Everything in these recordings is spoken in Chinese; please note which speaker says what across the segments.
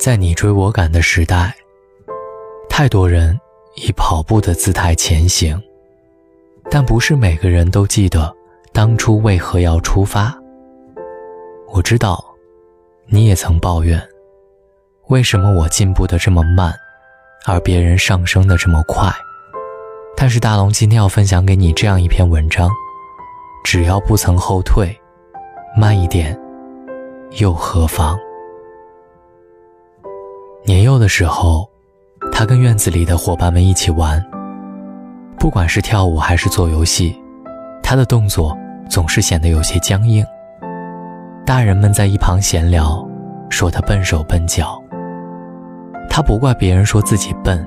Speaker 1: 在你追我赶的时代，太多人以跑步的姿态前行，但不是每个人都记得当初为何要出发。我知道，你也曾抱怨，为什么我进步的这么慢，而别人上升的这么快。但是大龙今天要分享给你这样一篇文章：只要不曾后退，慢一点，又何妨？年幼的时候，他跟院子里的伙伴们一起玩。不管是跳舞还是做游戏，他的动作总是显得有些僵硬。大人们在一旁闲聊，说他笨手笨脚。他不怪别人说自己笨，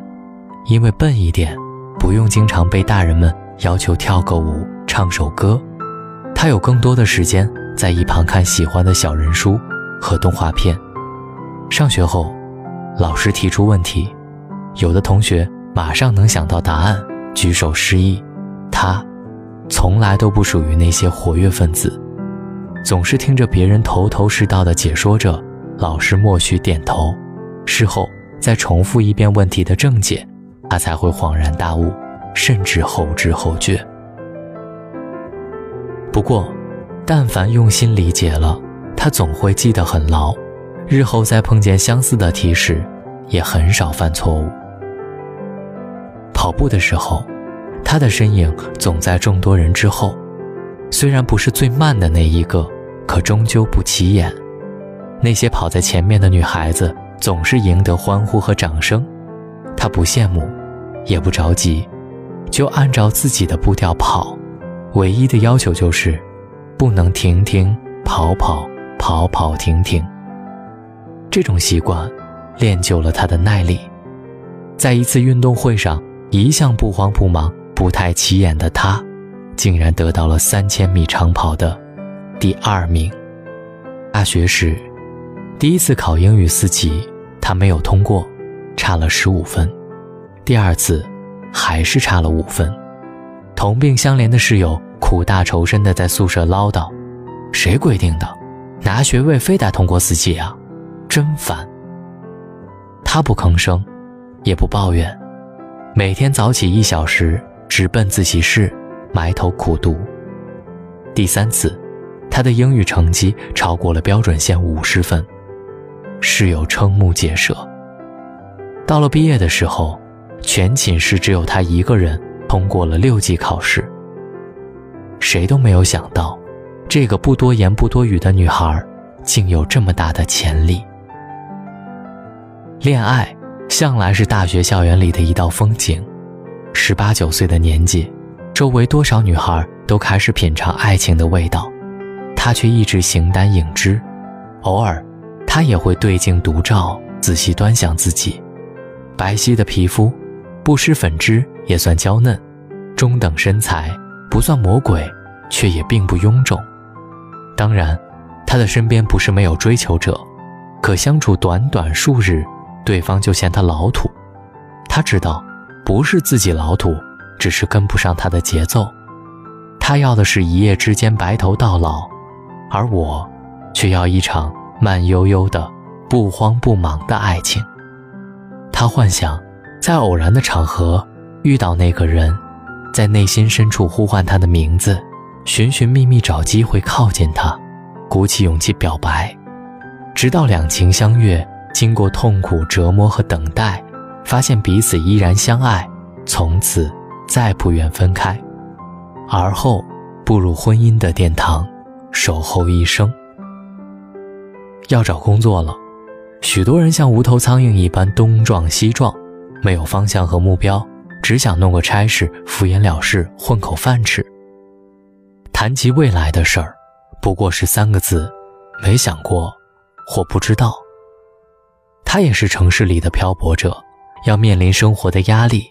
Speaker 1: 因为笨一点，不用经常被大人们要求跳个舞、唱首歌，他有更多的时间在一旁看喜欢的小人书和动画片。上学后。老师提出问题，有的同学马上能想到答案，举手示意。他从来都不属于那些活跃分子，总是听着别人头头是道的解说着，老师默许点头，事后再重复一遍问题的正解，他才会恍然大悟，甚至后知后觉。不过，但凡用心理解了，他总会记得很牢。日后再碰见相似的题时，也很少犯错误。跑步的时候，他的身影总在众多人之后，虽然不是最慢的那一个，可终究不起眼。那些跑在前面的女孩子总是赢得欢呼和掌声，他不羡慕，也不着急，就按照自己的步调跑。唯一的要求就是，不能停停跑跑跑跑停停。这种习惯，练就了他的耐力。在一次运动会上，一向不慌不忙、不太起眼的他，竟然得到了三千米长跑的第二名。大学时，第一次考英语四级，他没有通过，差了十五分。第二次，还是差了五分。同病相怜的室友苦大仇深地在宿舍唠叨：“谁规定的？拿学位非得通过四级啊？”真烦。他不吭声，也不抱怨，每天早起一小时，直奔自习室，埋头苦读。第三次，他的英语成绩超过了标准线五十分，室友瞠目结舌。到了毕业的时候，全寝室只有他一个人通过了六级考试。谁都没有想到，这个不多言不多语的女孩，竟有这么大的潜力。恋爱向来是大学校园里的一道风景。十八九岁的年纪，周围多少女孩都开始品尝爱情的味道，他却一直形单影只。偶尔，他也会对镜独照，仔细端详自己。白皙的皮肤，不施粉脂也算娇嫩；中等身材，不算魔鬼，却也并不臃肿。当然，他的身边不是没有追求者，可相处短短数日。对方就嫌他老土，他知道，不是自己老土，只是跟不上他的节奏。他要的是一夜之间白头到老，而我，却要一场慢悠悠的、不慌不忙的爱情。他幻想，在偶然的场合遇到那个人，在内心深处呼唤他的名字，寻寻觅觅找机会靠近他，鼓起勇气表白，直到两情相悦。经过痛苦折磨和等待，发现彼此依然相爱，从此再不愿分开，而后步入婚姻的殿堂，守候一生。要找工作了，许多人像无头苍蝇一般东撞西撞，没有方向和目标，只想弄个差事，敷衍了事，混口饭吃。谈及未来的事儿，不过是三个字：没想过，或不知道。他也是城市里的漂泊者，要面临生活的压力，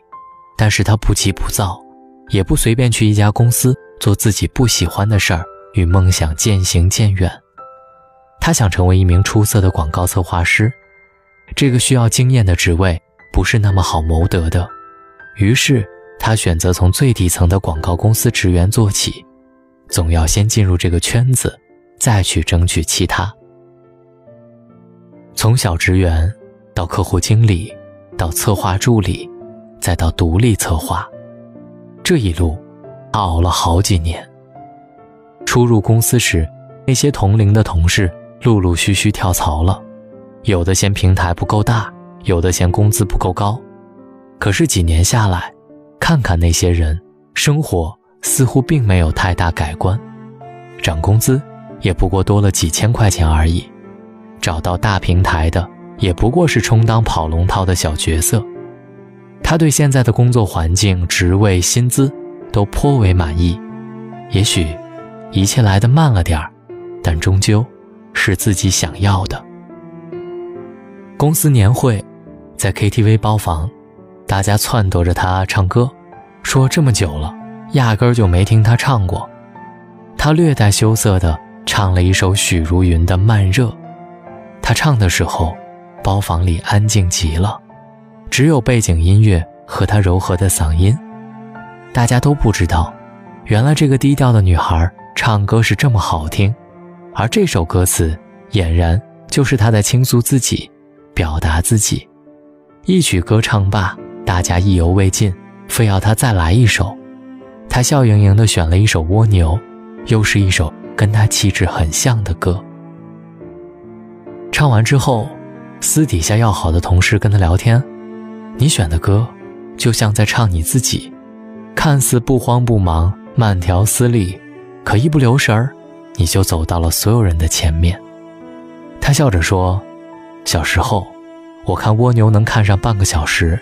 Speaker 1: 但是他不急不躁，也不随便去一家公司做自己不喜欢的事儿，与梦想渐行渐远。他想成为一名出色的广告策划师，这个需要经验的职位不是那么好谋得的，于是他选择从最底层的广告公司职员做起，总要先进入这个圈子，再去争取其他。从小职员到客户经理，到策划助理，再到独立策划，这一路，他熬了好几年。初入公司时，那些同龄的同事陆陆续续跳槽了，有的嫌平台不够大，有的嫌工资不够高。可是几年下来，看看那些人，生活似乎并没有太大改观，涨工资也不过多了几千块钱而已，找到大平台的也不过是充当跑龙套的小角色。他对现在的工作环境、职位、薪资都颇为满意，也许。一切来得慢了点儿，但终究是自己想要的。公司年会，在 KTV 包房，大家撺掇着他唱歌，说这么久了，压根儿就没听他唱过。他略带羞涩地唱了一首许茹芸的《慢热》。他唱的时候，包房里安静极了，只有背景音乐和他柔和的嗓音。大家都不知道，原来这个低调的女孩。唱歌是这么好听，而这首歌词俨然就是他在倾诉自己，表达自己。一曲歌唱罢，大家意犹未尽，非要他再来一首。他笑盈盈地选了一首《蜗牛》，又是一首跟他气质很像的歌。唱完之后，私底下要好的同事跟他聊天：“你选的歌，就像在唱你自己，看似不慌不忙，慢条斯理。”可一不留神儿，你就走到了所有人的前面。他笑着说：“小时候，我看蜗牛能看上半个小时，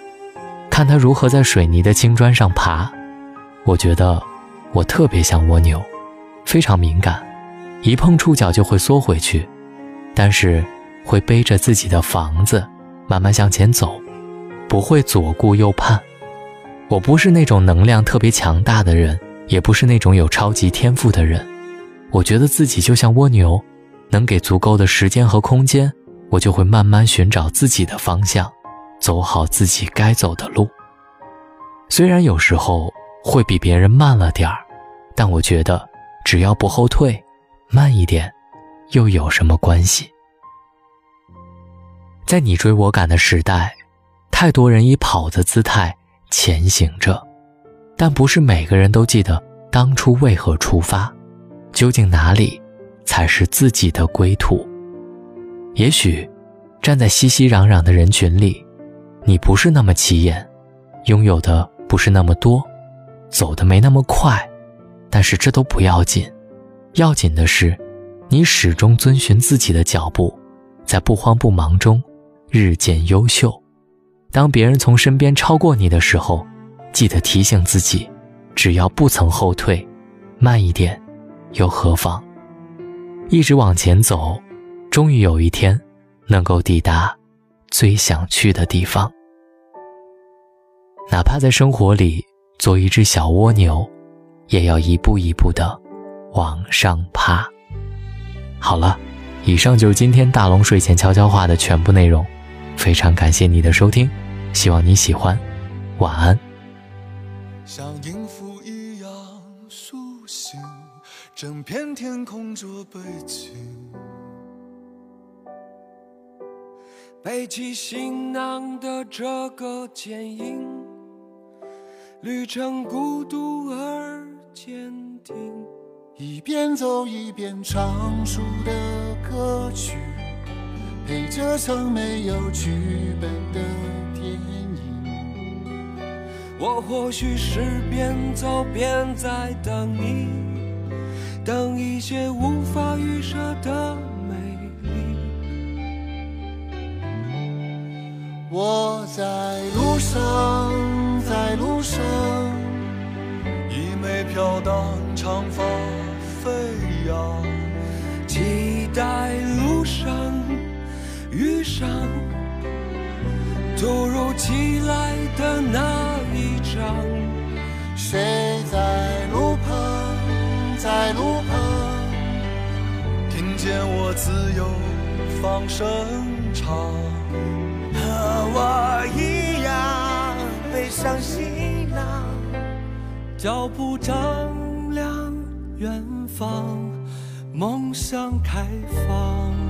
Speaker 1: 看它如何在水泥的青砖上爬。我觉得我特别像蜗牛，非常敏感，一碰触角就会缩回去，但是会背着自己的房子慢慢向前走，不会左顾右盼。我不是那种能量特别强大的人。”也不是那种有超级天赋的人，我觉得自己就像蜗牛，能给足够的时间和空间，我就会慢慢寻找自己的方向，走好自己该走的路。虽然有时候会比别人慢了点儿，但我觉得只要不后退，慢一点，又有什么关系？在你追我赶的时代，太多人以跑的姿态前行着。但不是每个人都记得当初为何出发，究竟哪里才是自己的归途？也许，站在熙熙攘攘的人群里，你不是那么起眼，拥有的不是那么多，走的没那么快，但是这都不要紧，要紧的是，你始终遵循自己的脚步，在不慌不忙中日渐优秀。当别人从身边超过你的时候。记得提醒自己，只要不曾后退，慢一点，又何妨？一直往前走，终于有一天，能够抵达最想去的地方。哪怕在生活里做一只小蜗牛，也要一步一步的往上爬。好了，以上就是今天大龙睡前悄悄话的全部内容，非常感谢你的收听，希望你喜欢，晚安。像音符一样苏醒，整片天空做背景。背起行囊的这个剪影，旅程孤独而坚定。一边走一边唱出的歌曲，陪着曾没有剧本的电影。我或许是边走边在等你，等一些无法预设的美丽。我在路上，在路上，一枚飘荡长发飞扬，期待路上遇上突如其来的那。谁在路旁，在路旁，听见我自由放声唱，和我一样背上行囊，脚步丈量远方，梦想开放。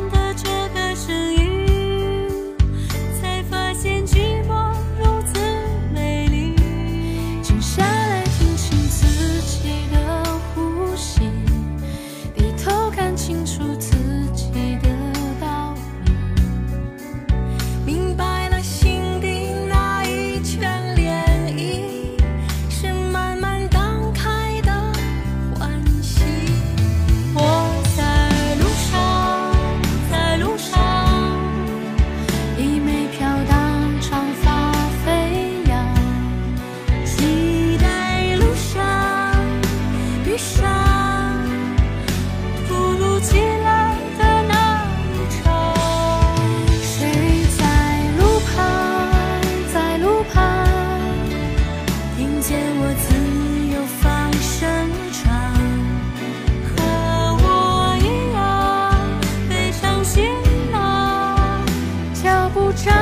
Speaker 2: 背起行囊。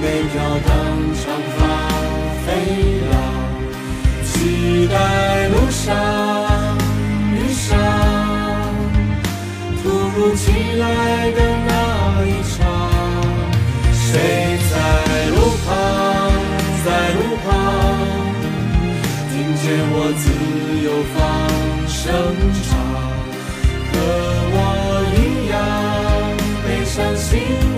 Speaker 3: 每飘荡长发飞扬，期待路上遇上突如其来的那一场。谁放声唱和我一样背上行